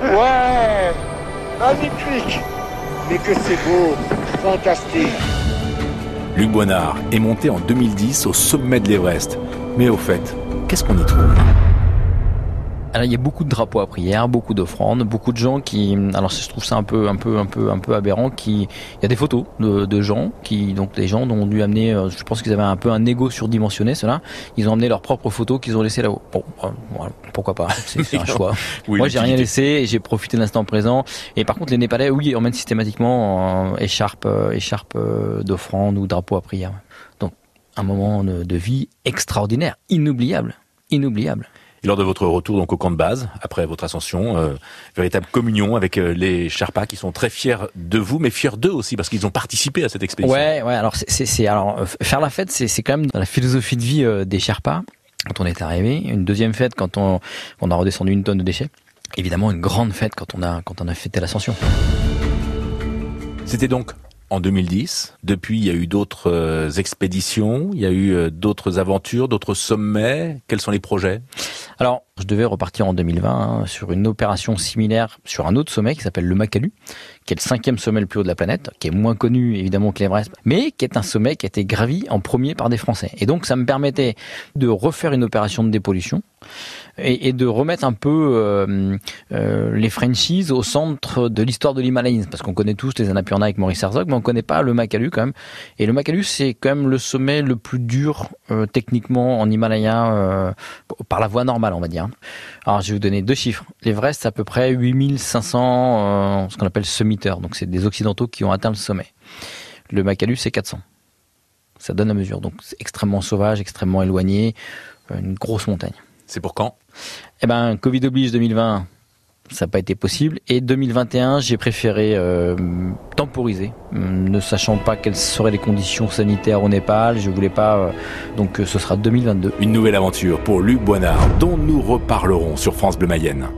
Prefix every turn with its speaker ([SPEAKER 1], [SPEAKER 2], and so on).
[SPEAKER 1] Ouais. Magnifique Mais que c'est beau. Fantastique.
[SPEAKER 2] Luc Boinard est monté en 2010 au sommet de l'Everest. Mais au fait, qu'est-ce qu'on y trouve?
[SPEAKER 3] Alors il y a beaucoup de drapeaux à prière, beaucoup d'offrandes, beaucoup de gens qui, alors je trouve ça un peu, un peu, un peu, un peu aberrant. Qui, il y a des photos de, gens qui, donc les gens ont dû amener, euh, je pense qu'ils avaient un peu un ego surdimensionné, cela. Ils ont amené leurs propres photos qu'ils ont laissées là-haut. Bon, euh, pourquoi pas C'est un choix. Moi j'ai rien laissé, j'ai profité de l'instant présent. Et par contre les Népalais, oui, emmènent systématiquement euh, écharpe, écharpe d'offrande ou drapeau à prière. Donc un moment de vie extraordinaire, inoubliable, inoubliable.
[SPEAKER 2] Et lors de votre retour donc au camp de base, après votre ascension, euh, véritable communion avec euh, les Sherpas qui sont très fiers de vous, mais fiers d'eux aussi parce qu'ils ont participé à cette expédition.
[SPEAKER 3] Ouais, ouais. Alors c'est, alors euh, faire la fête, c'est, c'est quand même dans la philosophie de vie des Sherpas. Quand on est arrivé, une deuxième fête quand on, on a redescendu une tonne de déchets. Évidemment, une grande fête quand on a quand on a fêté l'ascension.
[SPEAKER 2] C'était donc en 2010. Depuis, il y a eu d'autres euh, expéditions, il y a eu euh, d'autres aventures, d'autres sommets. Quels sont les projets?
[SPEAKER 3] Alors, je devais repartir en 2020 hein, sur une opération similaire sur un autre sommet qui s'appelle le Makalu, qui est le cinquième sommet le plus haut de la planète, qui est moins connu évidemment que l'Everest, mais qui est un sommet qui a été gravi en premier par des Français. Et donc, ça me permettait de refaire une opération de dépollution et, de remettre un peu euh, euh, les Frenchies au centre de l'histoire de l'Himalayas, parce qu'on connaît tous les Annapurna avec Maurice Herzog, mais on connaît pas le Makalu quand même. Et le Makalu, c'est quand même le sommet le plus dur euh, techniquement en Himalaya par la voie normale, on va dire. Alors, je vais vous donner deux chiffres. L'Everest, c'est à peu près 8500, ce qu'on appelle summiteurs, donc c'est des occidentaux qui ont atteint le sommet. Le Makalu, c'est 400. Ça donne la mesure. Donc, c'est extrêmement sauvage, extrêmement éloigné, une grosse montagne.
[SPEAKER 2] C'est pour quand?
[SPEAKER 3] Eh ben, Covid oblige 2020, ça n'a pas été possible. Et 2021, j'ai préféré euh, temporiser, ne sachant pas quelles seraient les conditions sanitaires au Népal. Je voulais pas, euh, donc euh, ce sera 2022.
[SPEAKER 2] Une nouvelle aventure pour Luc Boinard, dont nous reparlerons sur France Bleu Mayenne.